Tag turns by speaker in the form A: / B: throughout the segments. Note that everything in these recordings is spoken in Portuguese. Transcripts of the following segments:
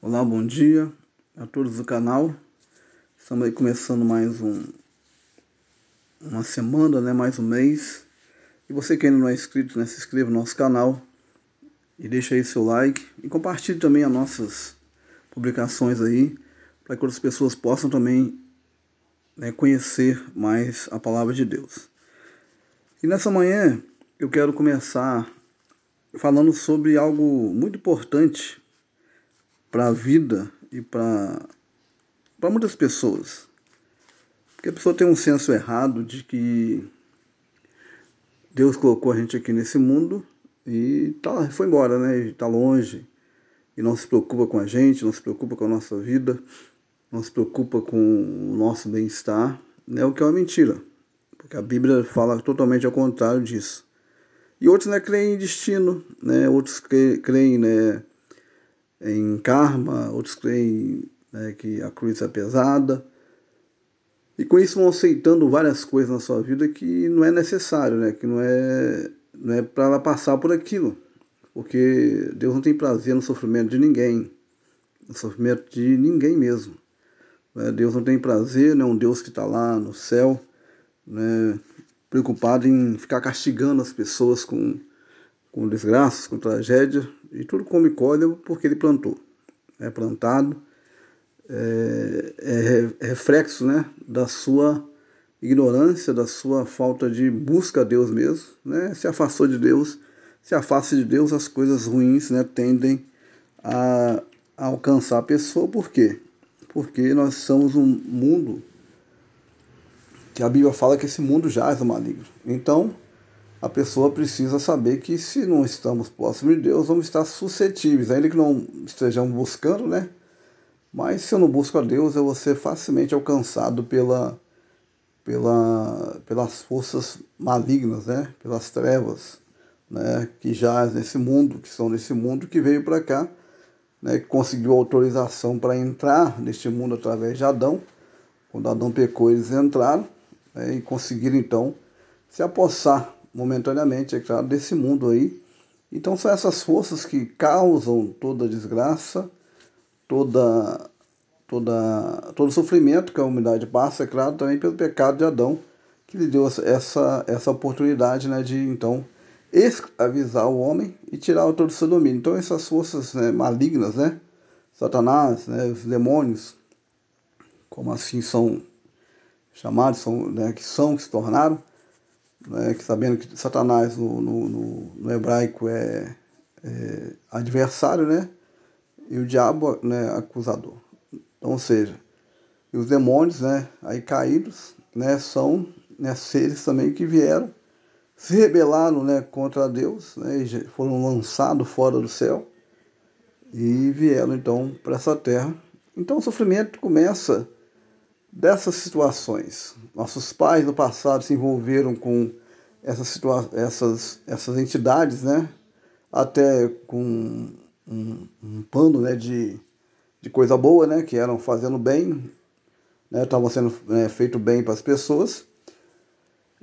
A: Olá, bom dia a todos do canal. Estamos aí começando mais um uma semana, né, mais um mês. E você que ainda não é inscrito, né, se inscreva no nosso canal e deixa aí seu like e compartilhe também as nossas publicações aí para que outras pessoas possam também né, conhecer mais a palavra de Deus. E nessa manhã eu quero começar falando sobre algo muito importante para a vida e para muitas pessoas. Porque a pessoa tem um senso errado de que Deus colocou a gente aqui nesse mundo e tá, foi embora, né? Está longe e não se preocupa com a gente, não se preocupa com a nossa vida, não se preocupa com o nosso bem-estar, né? O que é uma mentira, porque a Bíblia fala totalmente ao contrário disso. E outros né, creem em destino, né? Outros creem né, em karma, outros creem né, que a cruz é pesada. E com isso vão aceitando várias coisas na sua vida que não é necessário, né? que não é, não é para ela passar por aquilo. Porque Deus não tem prazer no sofrimento de ninguém, no sofrimento de ninguém mesmo. Né? Deus não tem prazer, não é um Deus que está lá no céu, né? preocupado em ficar castigando as pessoas com com desgraças, com tragédia, e tudo come colhe porque ele plantou. É plantado, é, é, reflexo né, da sua ignorância, da sua falta de busca a Deus mesmo, né? se afastou de Deus, se afasta de Deus, as coisas ruins né, tendem a, a alcançar a pessoa, por quê? Porque nós somos um mundo que a Bíblia fala que esse mundo já é maligno. Então, a pessoa precisa saber que se não estamos próximos de Deus, vamos estar suscetíveis, ainda que não estejamos buscando, né? Mas se eu não busco a Deus, eu vou ser facilmente alcançado pela, pela, pelas forças malignas, né? Pelas trevas, né? Que já nesse mundo, que são nesse mundo que veio para cá, né? Que conseguiu autorização para entrar neste mundo através de Adão. Quando Adão pecou, eles entraram né? e conseguiram então se apossar momentaneamente, é claro, desse mundo aí. Então são essas forças que causam toda a desgraça, toda, toda, todo o sofrimento que a humanidade passa, é claro, também pelo pecado de Adão, que lhe deu essa, essa oportunidade né, de então escravizar o homem e tirar todo o seu domínio. Então essas forças né, malignas, né, Satanás, né, os demônios, como assim são chamados, são, né, que são, que se tornaram, né, que sabendo que Satanás no, no, no, no hebraico é, é, adversário, né, e o diabo né, acusador. Então, ou seja, os demônios, né, aí caídos, né, são né, seres também que vieram, se rebelaram, né, contra Deus, né, e foram lançados fora do céu e vieram então para essa terra. Então o sofrimento começa dessas situações. Nossos pais no passado se envolveram com essas, situa essas, essas entidades, né? até com um, um pano né, de, de coisa boa, né? que eram fazendo bem, né? estavam sendo é, feito bem para as pessoas,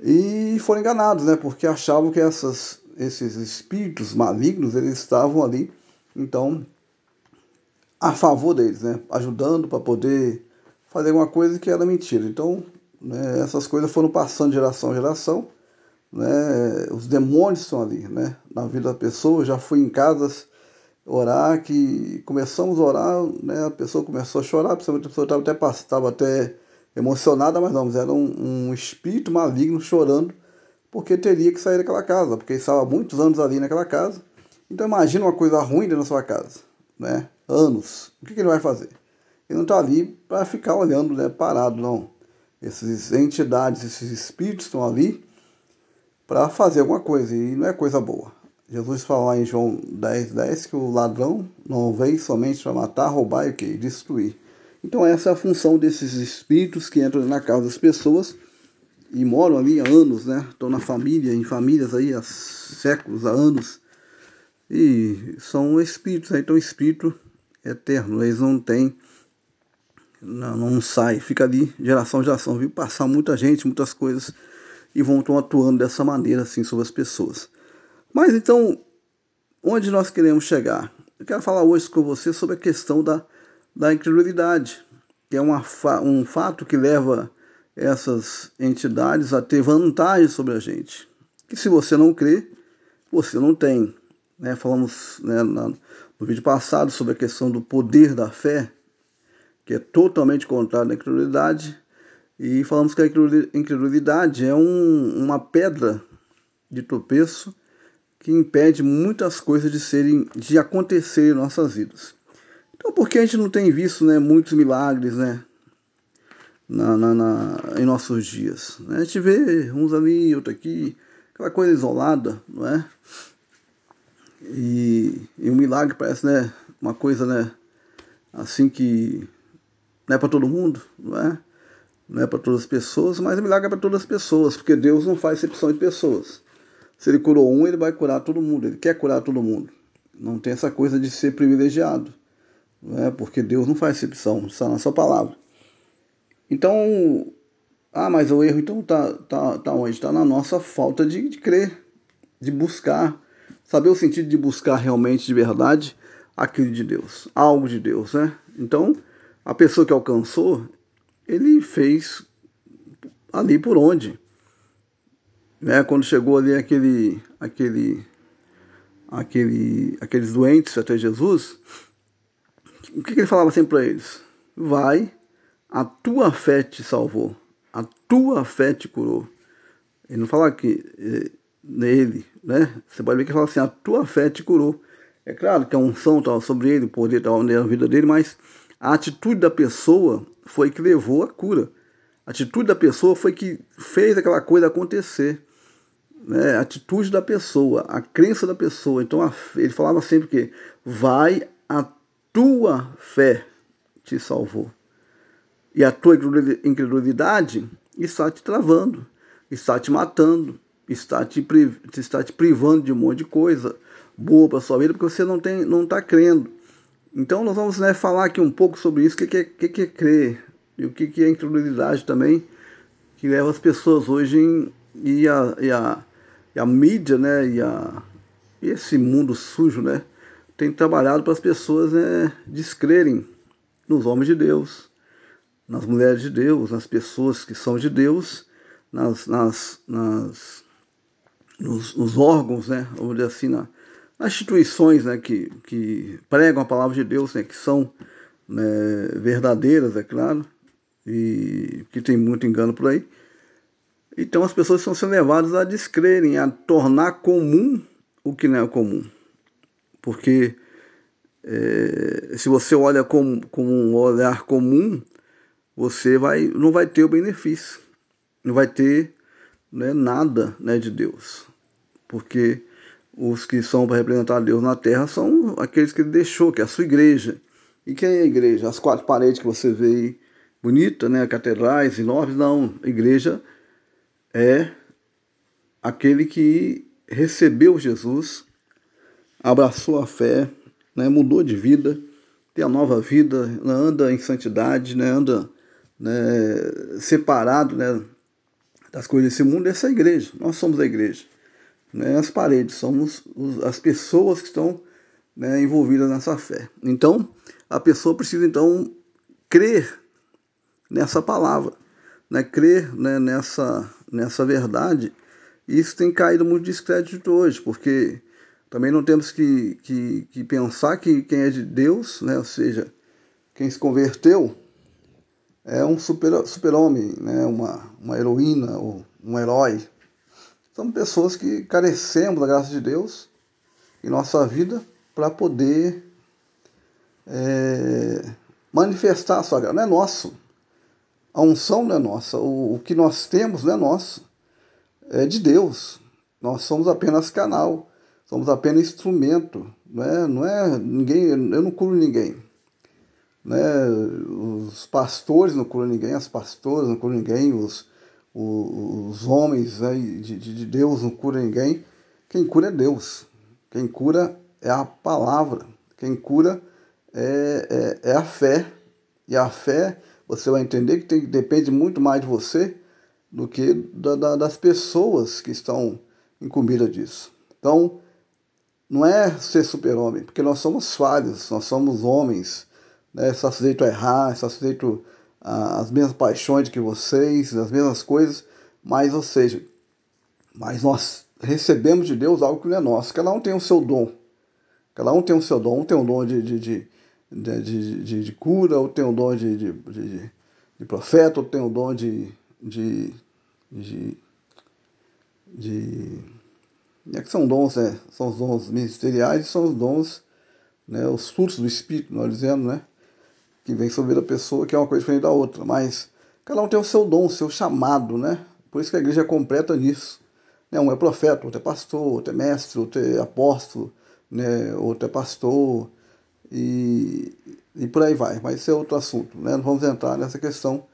A: e foram enganados, né? porque achavam que essas, esses espíritos malignos eles estavam ali, então, a favor deles, né? ajudando para poder fazer alguma coisa que era mentira. Então, né, essas coisas foram passando de geração em geração. Né, os demônios estão ali, né, na vida da pessoa. Eu já fui em casas orar que começamos a orar, né, a pessoa começou a chorar, a pessoa estava até, estava até emocionada, mas não, era um, um espírito maligno chorando porque teria que sair daquela casa, porque estava muitos anos ali naquela casa. Então imagina uma coisa ruim dentro da sua casa, né? Anos. O que, que ele vai fazer? Ele não está ali para ficar olhando né, parado, não. Essas entidades, esses espíritos estão ali para fazer alguma coisa e não é coisa boa. Jesus fala em João 10, 10 que o ladrão não veio somente para matar, roubar e o que? Destruir. Então essa é a função desses espíritos que entram na casa das pessoas e moram ali há anos, né? Estão na família, em famílias aí há séculos, há anos. E são espíritos, né? então espírito eterno, eles não têm não, não sai, fica ali geração geração, viu passar muita gente, muitas coisas e vão estão atuando dessa maneira assim sobre as pessoas. Mas então, onde nós queremos chegar? eu quero falar hoje com você sobre a questão da, da incredulidade, que é uma, um fato que leva essas entidades a ter vantagem sobre a gente. Que se você não crê, você não tem. Né? Falamos né, no vídeo passado sobre a questão do poder da fé, que é totalmente contrário à incredulidade, e falamos que a incredulidade é um, uma pedra de tropeço que impede muitas coisas de serem, de acontecer em nossas vidas. Então, por que a gente não tem visto né, muitos milagres né, na, na, na, em nossos dias? A gente vê uns ali, outro aqui, aquela coisa isolada, não é? E, e o milagre parece né, uma coisa né, assim que não é para todo mundo, não é? Não é para todas as pessoas, mas o milagre é para todas as pessoas, porque Deus não faz exceção de pessoas. Se ele curou um, ele vai curar todo mundo. Ele quer curar todo mundo. Não tem essa coisa de ser privilegiado. Né? Porque Deus não faz exceção, está na sua palavra. Então, ah, mas o erro então está tá, tá onde? Está na nossa falta de, de crer, de buscar, saber o sentido de buscar realmente de verdade aquilo de Deus, algo de Deus, né? Então, a pessoa que alcançou, ele fez ali por onde? né, quando chegou ali aquele, aquele, aquele, aqueles doentes até Jesus, o que, que ele falava sempre para eles? Vai, a tua fé te salvou, a tua fé te curou. Ele não fala que eh, nele, né? Você pode ver que ele fala assim, a tua fé te curou. É claro que a unção estava sobre ele, o poder estava na vida dele, mas a atitude da pessoa foi que levou a cura. A atitude da pessoa foi que fez aquela coisa acontecer né, a atitude da pessoa, a crença da pessoa. Então a, ele falava sempre que vai a tua fé te salvou. E a tua incredulidade está te travando, está te matando, está te, está te privando de um monte de coisa boa para sua vida, porque você não tem, não está crendo. Então nós vamos né, falar aqui um pouco sobre isso, o que, que, é, que, que é crer e o que, que é incredulidade também, que leva as pessoas hoje em, e a, e a e a mídia, né, e, a, e esse mundo sujo, né, tem trabalhado para as pessoas né, descrerem nos homens de Deus, nas mulheres de Deus, nas pessoas que são de Deus, nas, nas, nas nos, nos, órgãos, né, vamos dizer assim, na, nas instituições né, que, que pregam a palavra de Deus, né, que são né, verdadeiras, é claro, e que tem muito engano por aí. Então as pessoas estão sendo levadas a descrerem, a tornar comum o que não é comum. Porque é, se você olha com, com um olhar comum, você vai, não vai ter o benefício, não vai ter né, nada né, de Deus. Porque os que são para representar Deus na terra são aqueles que ele deixou, que é a sua igreja. E quem é a igreja? As quatro paredes que você vê aí, bonita, né? Catedrais enormes, não. A igreja é aquele que recebeu Jesus, abraçou a fé, né, mudou de vida, tem a nova vida, né, anda em santidade, né, anda né, separado né, das coisas desse mundo. Essa é a igreja, nós somos a igreja. Né, as paredes, somos as pessoas que estão né, envolvidas nessa fé. Então, a pessoa precisa então crer nessa palavra né, crer né, nessa, nessa verdade, isso tem caído muito descrédito hoje, porque também não temos que, que, que pensar que quem é de Deus, né, ou seja, quem se converteu, é um super-homem, super né, uma, uma heroína ou um herói. São pessoas que carecemos da graça de Deus em nossa vida para poder é, manifestar a sua graça. Não é nosso. A unção não é nossa, o, o que nós temos não é nosso, é de Deus. Nós somos apenas canal, somos apenas instrumento, não é, não é ninguém, eu não curo ninguém. Né? Os pastores não curam ninguém, as pastoras não curam ninguém, os, os, homens né, de, de Deus não curam ninguém. Quem cura é Deus. Quem cura é a palavra. Quem cura é, é, é a fé. E a fé você vai entender que tem, depende muito mais de você do que da, da, das pessoas que estão incumbidas disso. Então, não é ser super-homem, porque nós somos falhos, nós somos homens, né? Está sujeito a errar, está sujeito às mesmas paixões que vocês, as mesmas coisas, mas, ou seja, mas nós recebemos de Deus algo que não é nosso. Cada um tem o seu dom. Cada um tem o seu dom. Um tem o dom de, de, de, de, cura, outro tem o dom de, de, de, profeta, outro tem o dom de, de, de, de é que são dons, né? São os dons ministeriais e são os dons, né? Os frutos do Espírito, nós dizemos, né? Que vem sobre a pessoa, que é uma coisa diferente da outra. Mas cada um tem o seu dom, o seu chamado, né? Por isso que a igreja é completa nisso. Né? Um é profeta, outro é pastor, outro é mestre, outro é apóstolo, né? outro é pastor, e, e por aí vai. Mas isso é outro assunto, né? Não vamos entrar nessa questão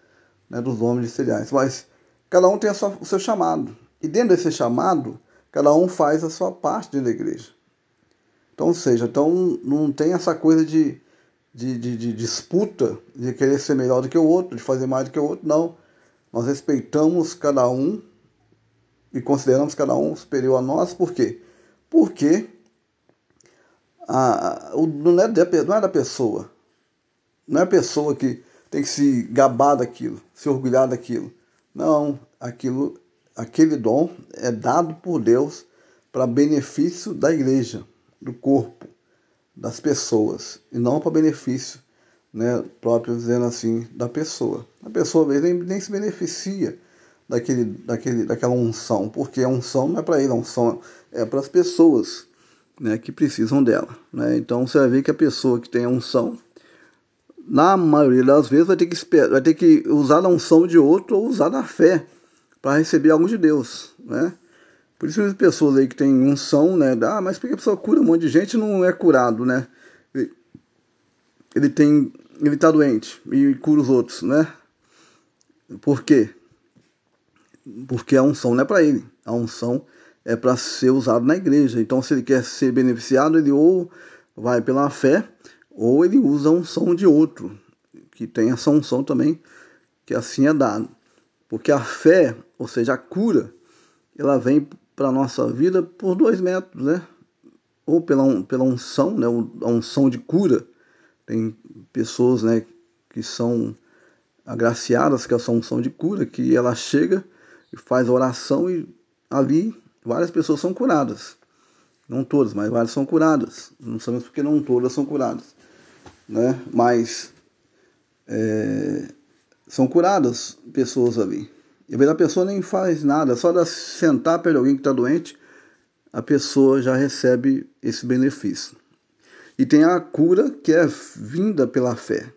A: né, dos nomes ministeriais. Mas cada um tem sua, o seu chamado. E dentro desse chamado, cada um faz a sua parte dentro da igreja. Então, ou seja, então não tem essa coisa de, de, de, de, disputa, de querer ser melhor do que o outro, de fazer mais do que o outro, não. Nós respeitamos cada um e consideramos cada um superior a nós, por quê? Porque a, o, não, é da, não é da pessoa, não é a pessoa que tem que se gabar daquilo, se orgulhar daquilo. Não, aquilo aquele dom é dado por Deus para benefício da igreja, do corpo, das pessoas, e não para benefício né, próprio, dizendo assim, da pessoa. A pessoa nem, nem se beneficia daquele, daquele, daquela unção, porque a unção não é para ele, a unção é para as pessoas né, que precisam dela. Né? Então você vai ver que a pessoa que tem a unção, na maioria das vezes, vai ter que, esperar, vai ter que usar a unção de outro ou usar da fé para receber algo de Deus, né? Por isso as pessoas aí que têm unção, né? Ah, mas porque a pessoa cura um monte de gente não é curado, né? Ele tem, ele tá doente e cura os outros, né? Por quê? Porque a unção não é para ele, a unção é para ser usado na igreja. Então, se ele quer ser beneficiado, ele ou vai pela fé, ou ele usa a unção de outro, que tem essa unção também, que assim é dado. Porque a fé, ou seja, a cura, ela vem para a nossa vida por dois métodos, né? Ou pela, pela unção, né? a unção de cura. Tem pessoas né, que são agraciadas com essa unção de cura, que ela chega e faz a oração e ali várias pessoas são curadas. Não todas, mas várias são curadas. Não sabemos porque não todas são curadas. Né? Mas é, são curadas pessoas ali. E a pessoa nem faz nada, só de sentar de alguém que está doente, a pessoa já recebe esse benefício. E tem a cura que é vinda pela fé,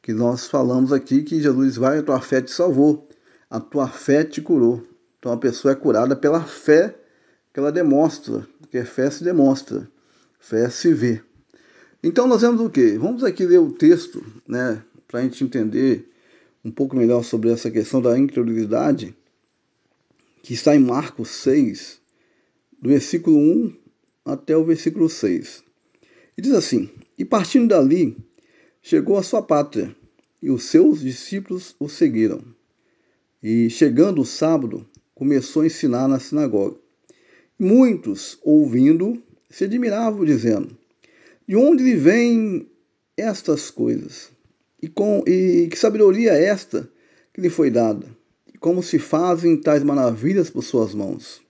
A: que nós falamos aqui que Jesus vai, a tua fé te salvou, a tua fé te curou. Então a pessoa é curada pela fé que ela demonstra, porque fé se demonstra, fé se vê. Então nós vemos o quê? Vamos aqui ler o texto, né, para a gente entender um pouco melhor sobre essa questão da incredulidade, que está em Marcos 6, do versículo 1 até o versículo 6. E diz assim: E partindo dali, chegou à sua pátria, e os seus discípulos o seguiram. E chegando o sábado, começou a ensinar na sinagoga. Muitos, ouvindo, se admiravam, dizendo: De onde lhe vêm estas coisas? E, com, e que sabedoria é esta que lhe foi dada? E como se fazem tais maravilhas por suas mãos?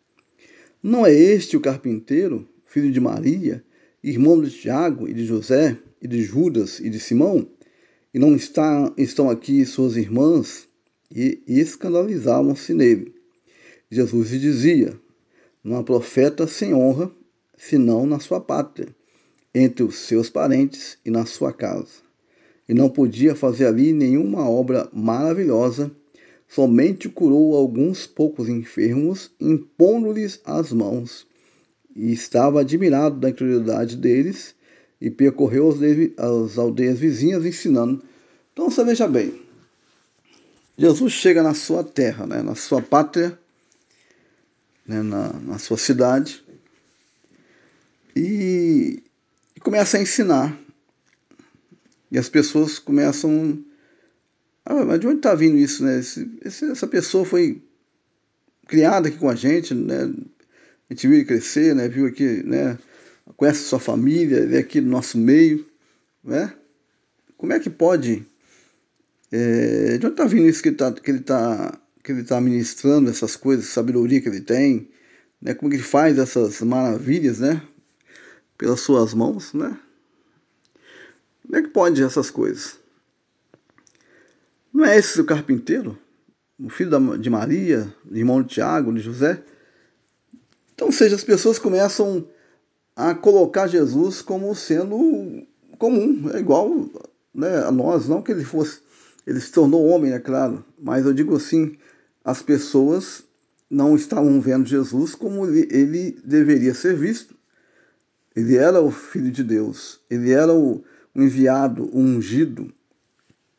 A: Não é este o carpinteiro, filho de Maria, irmão de Tiago e de José, e de Judas e de Simão? E não está, estão aqui suas irmãs? E escandalizavam-se nele. Jesus lhe dizia: Não há profeta sem honra, senão na sua pátria, entre os seus parentes e na sua casa e não podia fazer ali nenhuma obra maravilhosa, somente curou alguns poucos enfermos, impondo-lhes as mãos. E estava admirado da incredulidade deles e percorreu as aldeias vizinhas ensinando. Então você veja bem, Jesus chega na sua terra, né, na sua pátria, né, na, na sua cidade, e, e começa a ensinar e as pessoas começam. Ah, mas de onde está vindo isso, né? Esse, essa pessoa foi criada aqui com a gente, né? A gente viu ele crescer, né? Viu aqui, né? conhece sua família, ele é aqui do nosso meio, né? Como é que pode? É, de onde está vindo isso que, tá, que ele está que ele está ministrando, essas coisas, sabedoria que ele tem, né? Como que ele faz essas maravilhas, né? Pelas suas mãos, né? Como é que pode essas coisas? Não é esse o carpinteiro? O filho de Maria, irmão de Tiago, de José? Então, ou seja, as pessoas começam a colocar Jesus como sendo comum, é igual né, a nós, não que ele fosse, ele se tornou homem, é claro, mas eu digo assim, as pessoas não estavam vendo Jesus como ele, ele deveria ser visto. Ele era o Filho de Deus, ele era o, enviado, ungido,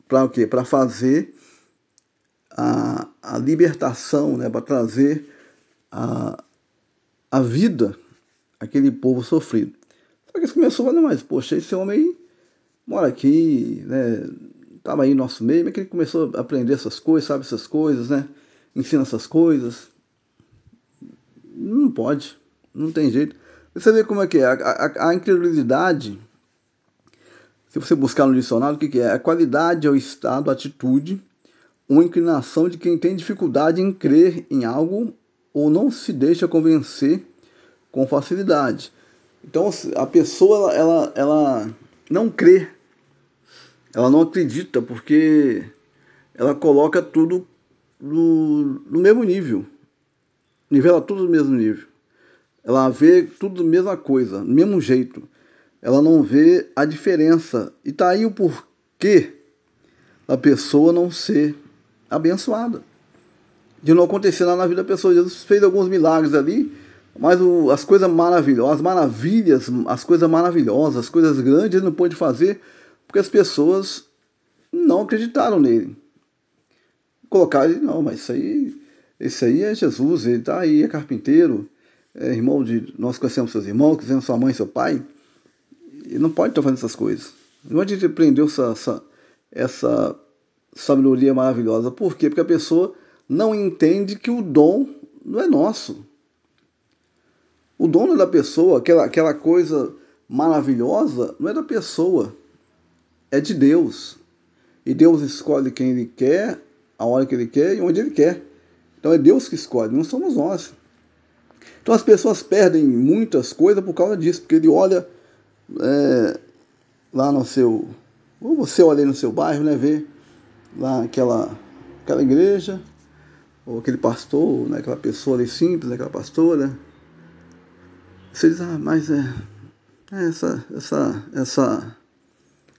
A: para o quê? Para fazer a, a libertação, né? para trazer a, a vida àquele povo sofrido. Só que eles começaram a falar, mas poxa, esse homem aí mora aqui, né? Estava aí no nosso meio, mas que ele começou a aprender essas coisas, sabe essas coisas, né? Ensina essas coisas. Não pode, não tem jeito. Você vê como é que é, a, a, a incredulidade se você buscar no dicionário, o que, é? A qualidade é o estado, a atitude, uma inclinação de quem tem dificuldade em crer em algo ou não se deixa convencer com facilidade. Então a pessoa ela, ela não crê, ela não acredita porque ela coloca tudo no, no mesmo nível, nivela tudo no mesmo nível. Ela vê tudo a mesma coisa, mesmo jeito ela não vê a diferença. E tá aí o porquê da pessoa não ser abençoada. De não acontecer nada na vida da pessoa. Jesus fez alguns milagres ali, mas o, as coisas maravilhosas, as maravilhas, as coisas maravilhosas, as coisas grandes ele não pôde fazer porque as pessoas não acreditaram nele. Colocaram não, mas isso aí, esse aí é Jesus, ele tá aí, é carpinteiro, é irmão de. Nós conhecemos seus irmãos, conhecemos sua mãe seu pai. Ele não pode estar fazendo essas coisas. Não a gente aprendeu essa, essa, essa sabedoria maravilhosa. Por quê? Porque a pessoa não entende que o dom não é nosso. O dom não é da pessoa, aquela, aquela coisa maravilhosa não é da pessoa, é de Deus. E Deus escolhe quem Ele quer, a hora que Ele quer e onde Ele quer. Então é Deus que escolhe, não somos nós. Então as pessoas perdem muitas coisas por causa disso, porque ele olha é, lá no seu. Ou você olha aí no seu bairro, né? Ver lá aquela, aquela igreja, ou aquele pastor, né, aquela pessoa ali simples, aquela pastora. Você diz, ah, mas é, é essa, essa, essa,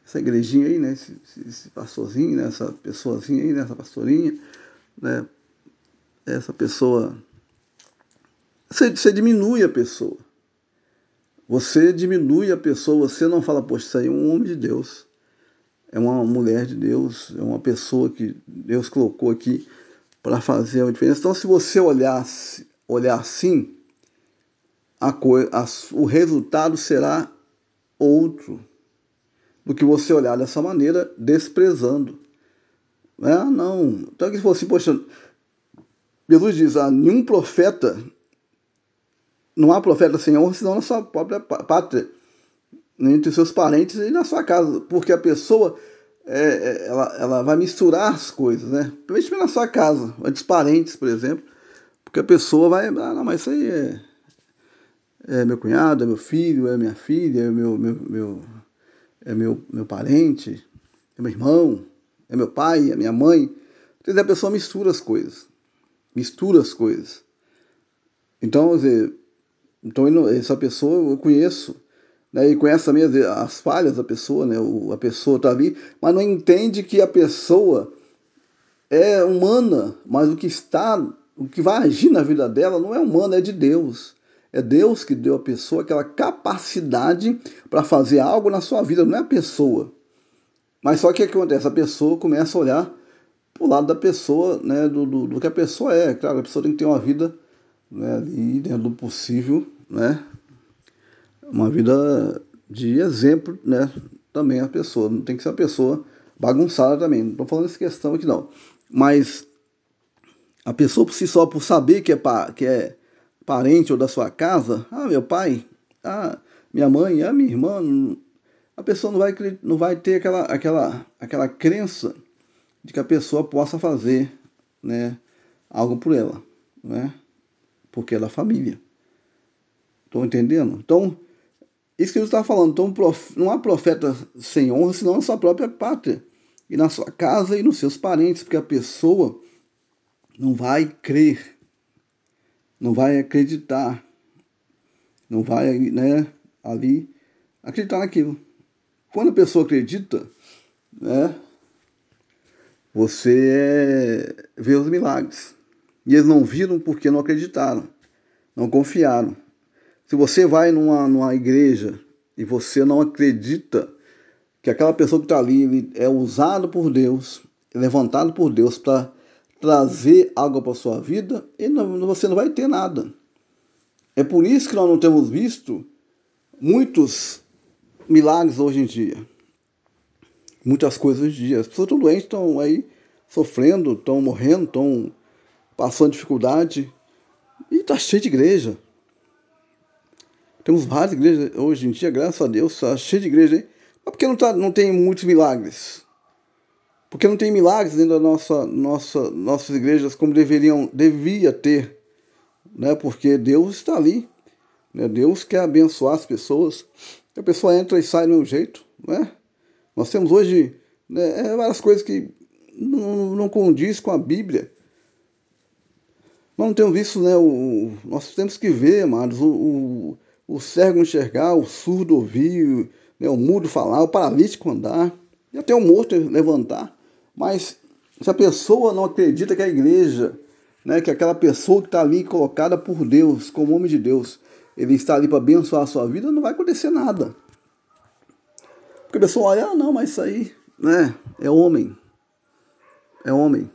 A: essa igrejinha aí, né? Esse, esse pastorzinho, né? essa pessoazinha aí, né? essa pastorinha, né? Essa pessoa. Você, você diminui a pessoa. Você diminui a pessoa, você não fala, poxa, isso aí é um homem de Deus, é uma mulher de Deus, é uma pessoa que Deus colocou aqui para fazer a diferença. Então, se você olhar, olhar assim, a, a, o resultado será outro do que você olhar dessa maneira, desprezando. É, não. Então, se fosse, poxa, Jesus diz: ah, nenhum profeta não há profeta sem honra senão na sua própria pátria, entre seus parentes e na sua casa, porque a pessoa é, é, ela, ela vai misturar as coisas, né? Principalmente na sua casa, entre os parentes, por exemplo, porque a pessoa vai, ah, não, mas isso aí é, é meu cunhado, é meu filho, é minha filha, é meu, meu, meu, é meu, meu parente, é meu irmão, é meu pai, é minha mãe. Então, a pessoa mistura as coisas, mistura as coisas. Então, quer dizer, então essa pessoa eu conheço, né, e conhece também as falhas da pessoa, né, a pessoa está ali, mas não entende que a pessoa é humana, mas o que está, o que vai agir na vida dela não é humano, é de Deus. É Deus que deu à pessoa aquela capacidade para fazer algo na sua vida, não é a pessoa. Mas só que o que acontece? A pessoa começa a olhar para o lado da pessoa, né, do, do, do, que a pessoa é. Claro, a pessoa tem que ter uma vida né, ali dentro do possível, né? Uma vida de exemplo, né? Também a pessoa. Não tem que ser uma pessoa bagunçada também. Não estou falando essa questão aqui não. Mas a pessoa por si só, por saber que é, pa, que é parente ou da sua casa, ah, meu pai, ah, minha mãe, a minha irmã, a pessoa não vai, não vai ter aquela, aquela, aquela crença de que a pessoa possa fazer né, algo por ela, né? porque é da família. Estão entendendo? Então, isso que Jesus está falando. Então, não há profeta sem honra, senão na sua própria pátria, e na sua casa e nos seus parentes, porque a pessoa não vai crer, não vai acreditar, não vai né, ali acreditar naquilo. Quando a pessoa acredita, né, você é, vê os milagres. E eles não viram porque não acreditaram, não confiaram. Se você vai numa, numa igreja e você não acredita que aquela pessoa que está ali é usado por Deus, levantado por Deus para trazer algo para a sua vida, e não, você não vai ter nada. É por isso que nós não temos visto muitos milagres hoje em dia. Muitas coisas hoje em dia. As pessoas estão doentes, estão aí sofrendo, estão morrendo, estão passando dificuldade. E está cheio de igreja. Temos várias igrejas hoje em dia, graças a Deus, está cheio de igreja, hein? Mas por que não, tá, não tem muitos milagres? Porque não tem milagres dentro da nossa, nossa, nossas igrejas como deveriam, devia ter, né? Porque Deus está ali, né? Deus quer abençoar as pessoas. A pessoa entra e sai do mesmo jeito, né? Nós temos hoje né, é várias coisas que não, não condiz com a Bíblia. Nós não temos visto, né? O, nós temos que ver, amados, o, o o cego enxergar, o surdo ouvir, né, o mudo falar, o paralítico andar, e até o morto levantar. Mas se a pessoa não acredita que a igreja, né, que aquela pessoa que está ali colocada por Deus, como homem de Deus, ele está ali para abençoar a sua vida, não vai acontecer nada. Porque a pessoa olha, ah, não, mas isso aí né, é homem. É homem.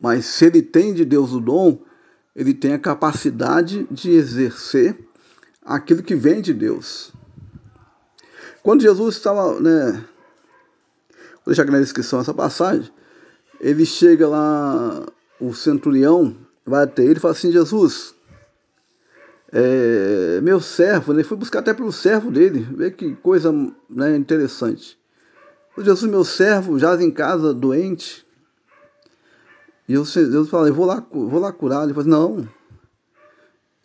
A: Mas se ele tem de Deus o dom, ele tem a capacidade de exercer aquilo que vem de Deus. Quando Jesus estava, né, vou deixar aqui na descrição essa passagem, ele chega lá, o centurião vai até ele e fala assim, Jesus, é, meu servo, né, ele foi buscar até pelo servo dele, vê que coisa né, interessante. Jesus, meu servo, jaz em casa, doente. E Jesus fala, eu vou lá, vou lá curar. Ele fala, não,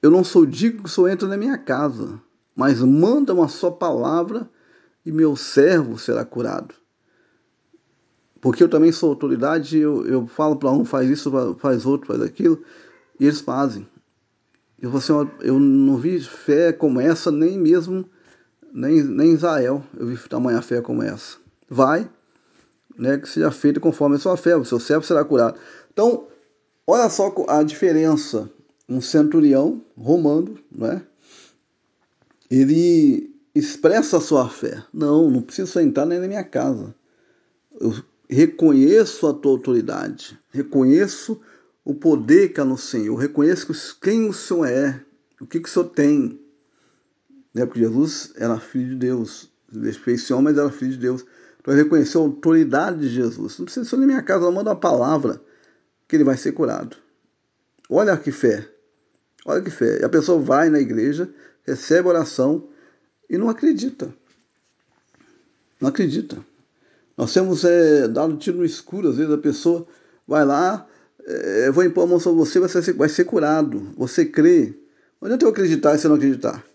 A: eu não sou digno que Senhor entre na minha casa, mas manda uma só palavra e meu servo será curado. Porque eu também sou autoridade, eu, eu falo para um, faz isso, faz outro, faz aquilo, e eles fazem. Eu, assim, eu não vi fé como essa, nem mesmo nem, nem Israel eu vi tamanha fé como essa. Vai, né, que seja feito conforme a sua fé, o seu servo será curado. Então, olha só a diferença um centurião romano, né? ele expressa a sua fé. Não, não preciso entrar nem na minha casa. Eu reconheço a tua autoridade, reconheço o poder que há no Senhor, reconheço quem o Senhor é, o que, que o Senhor tem. Né? Porque Jesus era filho de Deus, ele fez esse homem, mas era filho de Deus. Então ele reconheceu a autoridade de Jesus. Não precisa ir na minha casa, manda uma palavra que ele vai ser curado. Olha que fé. Olha que fé. A pessoa vai na igreja, recebe oração e não acredita. Não acredita. Nós temos é, dado tiro no escuro, às vezes a pessoa vai lá, é, vou impor a mão sobre você, vai ser, vai ser curado. Você crê. Não adianta eu acreditar e você não acreditar.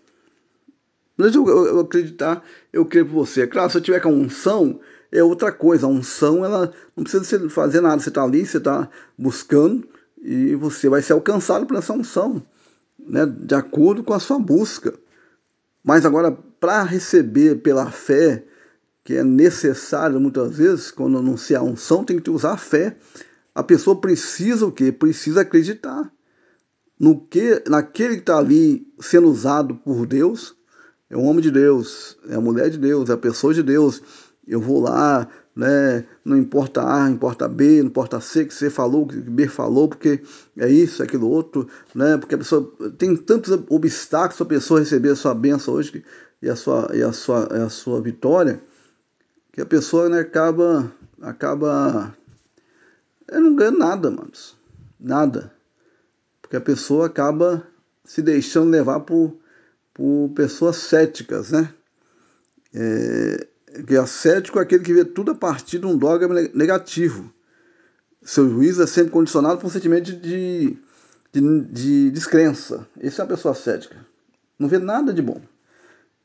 A: Não adianta eu, eu acreditar, eu creio por você. Claro, se eu tiver com unção, é outra coisa. A unção, ela não precisa você fazer nada. Você está ali, você está buscando e você vai ser alcançado por essa unção né, de acordo com a sua busca. Mas agora, para receber pela fé, que é necessário muitas vezes, quando anunciar unção, tem que usar a fé. A pessoa precisa o quê? Precisa acreditar no que, naquele que está ali sendo usado por Deus. É um homem de Deus, é a mulher de Deus, é a pessoa de Deus. Eu vou lá, né? Não importa A, importa B, não importa C, que C falou, que B falou, porque é isso, é aquilo outro, né? Porque a pessoa tem tantos obstáculos para a pessoa receber a sua bênção hoje e a sua, e a sua, a sua vitória, que a pessoa né, acaba, acaba não ganha nada, manos. Nada. Porque a pessoa acaba se deixando levar por, por pessoas céticas, né? É, que é cético é aquele que vê tudo a partir de um dogma negativo. Seu juízo é sempre condicionado por um sentimento de, de, de descrença. Esse é uma pessoa cética. Não vê nada de bom.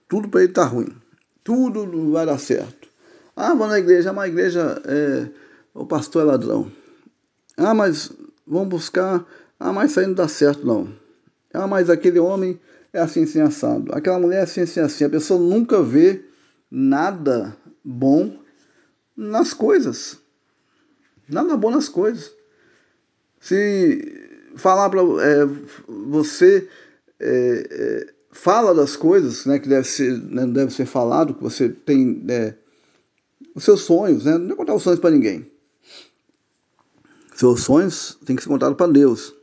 A: Tudo para ele está ruim. Tudo vai dar certo. Ah, vou na igreja, mas a igreja é, o pastor é ladrão. Ah, mas vamos buscar. Ah, mas isso aí não dá certo não. Ah, mas aquele homem é assim, assim, assado. Aquela mulher é assim, assim, assim. A pessoa nunca vê nada bom nas coisas. Nada bom nas coisas. Se falar para é, você é, é, fala das coisas, né, que deve ser, né, deve ser falado, que você tem é, os seus sonhos, né, não é contar os sonhos para ninguém. Seus sonhos têm que ser contados para Deus.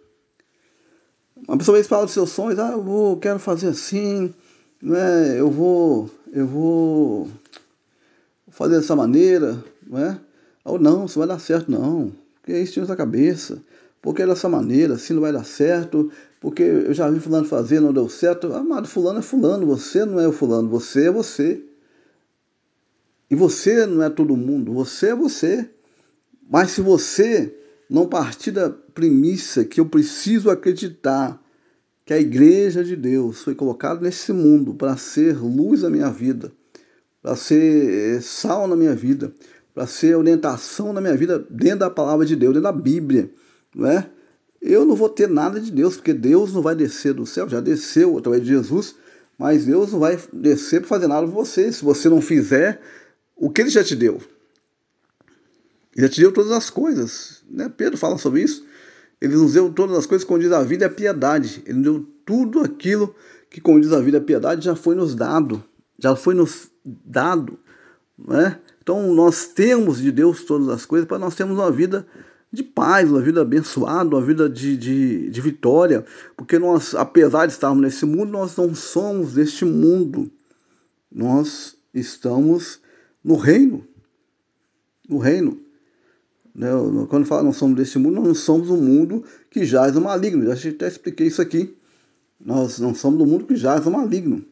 A: Uma pessoa vez fala dos seus sonhos, ah, eu vou, quero fazer assim, né, eu vou, eu vou fazer dessa maneira, não é? Ou não, isso vai dar certo, não. Porque isso tinha na cabeça. Porque é dessa maneira, assim não vai dar certo. Porque eu já vi fulano fazer, não deu certo. Amado, fulano é fulano, você não é o fulano, você é você. E você não é todo mundo, você é você. Mas se você não partir da premissa que eu preciso acreditar que a igreja de Deus foi colocada nesse mundo para ser luz na minha vida, para ser eh, sal na minha vida, para ser orientação na minha vida dentro da palavra de Deus, dentro da Bíblia, não é? Eu não vou ter nada de Deus, porque Deus não vai descer do céu, já desceu através de Jesus, mas Deus não vai descer para fazer nada por você, se você não fizer o que ele já te deu. Ele já te deu todas as coisas, né? Pedro fala sobre isso. Ele nos deu todas as coisas que condiz a vida e a piedade. Ele nos deu tudo aquilo que condiz a vida e a piedade, já foi nos dado. Já foi nos dado. Né? Então nós temos de Deus todas as coisas para nós termos uma vida de paz, uma vida abençoada, uma vida de, de, de vitória, porque nós, apesar de estarmos nesse mundo, nós não somos deste mundo. Nós estamos no reino. No reino. Né? Quando fala não somos desse mundo, não somos um mundo que jaz no maligno. Já até expliquei isso aqui. Nós não somos do mundo que jaz no maligno.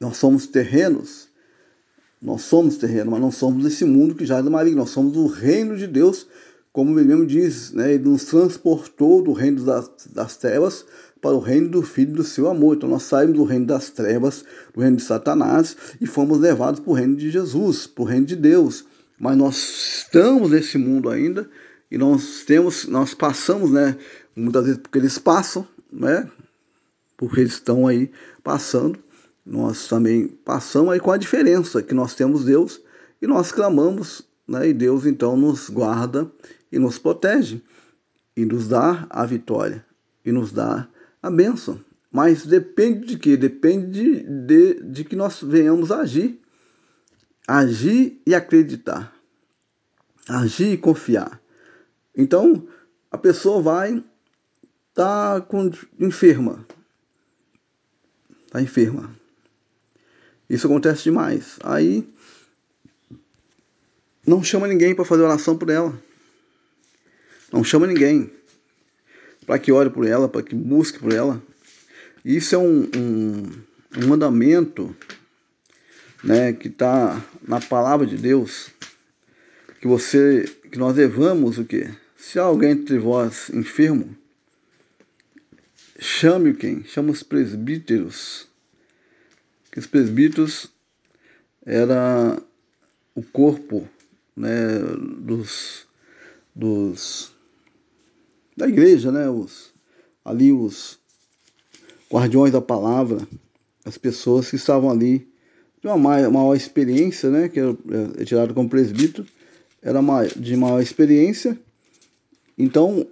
A: Nós somos terrenos. Nós somos terreno, mas não somos desse mundo que jaz no maligno. Nós somos o reino de Deus, como ele mesmo diz, né? ele nos transportou do reino das, das trevas para o reino do Filho do seu amor. Então nós saímos do reino das trevas, do reino de Satanás, e fomos levados para o reino de Jesus, para o reino de Deus mas nós estamos nesse mundo ainda e nós temos, nós passamos, né? Muitas vezes porque eles passam, né? Porque eles estão aí passando, nós também passamos aí com a diferença que nós temos Deus e nós clamamos, né? E Deus então nos guarda e nos protege e nos dá a vitória e nos dá a bênção. Mas depende de quê? Depende de, de, de que nós venhamos agir agir e acreditar. Agir e confiar. Então, a pessoa vai tá com, enferma. Tá enferma. Isso acontece demais. Aí não chama ninguém para fazer oração por ela. Não chama ninguém para que ore por ela, para que busque por ela. Isso é um, um, um mandamento né, que está na palavra de Deus, que você, que nós levamos o quê? Se há alguém entre vós enfermo, chame quem? Chama os presbíteros. Que os presbíteros era o corpo né, dos, dos da igreja, né, os, ali os guardiões da palavra, as pessoas que estavam ali de uma maior, maior experiência, né, que é tirado como presbítero, era de maior experiência. Então,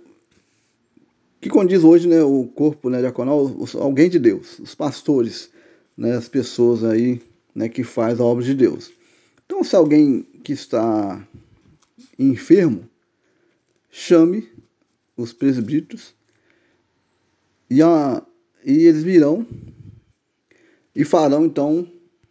A: que condiz hoje né, o corpo né, diaconal, alguém de Deus, os pastores, né, as pessoas aí né, que faz a obra de Deus. Então, se alguém que está enfermo, chame os presbíteros e, a, e eles virão e farão então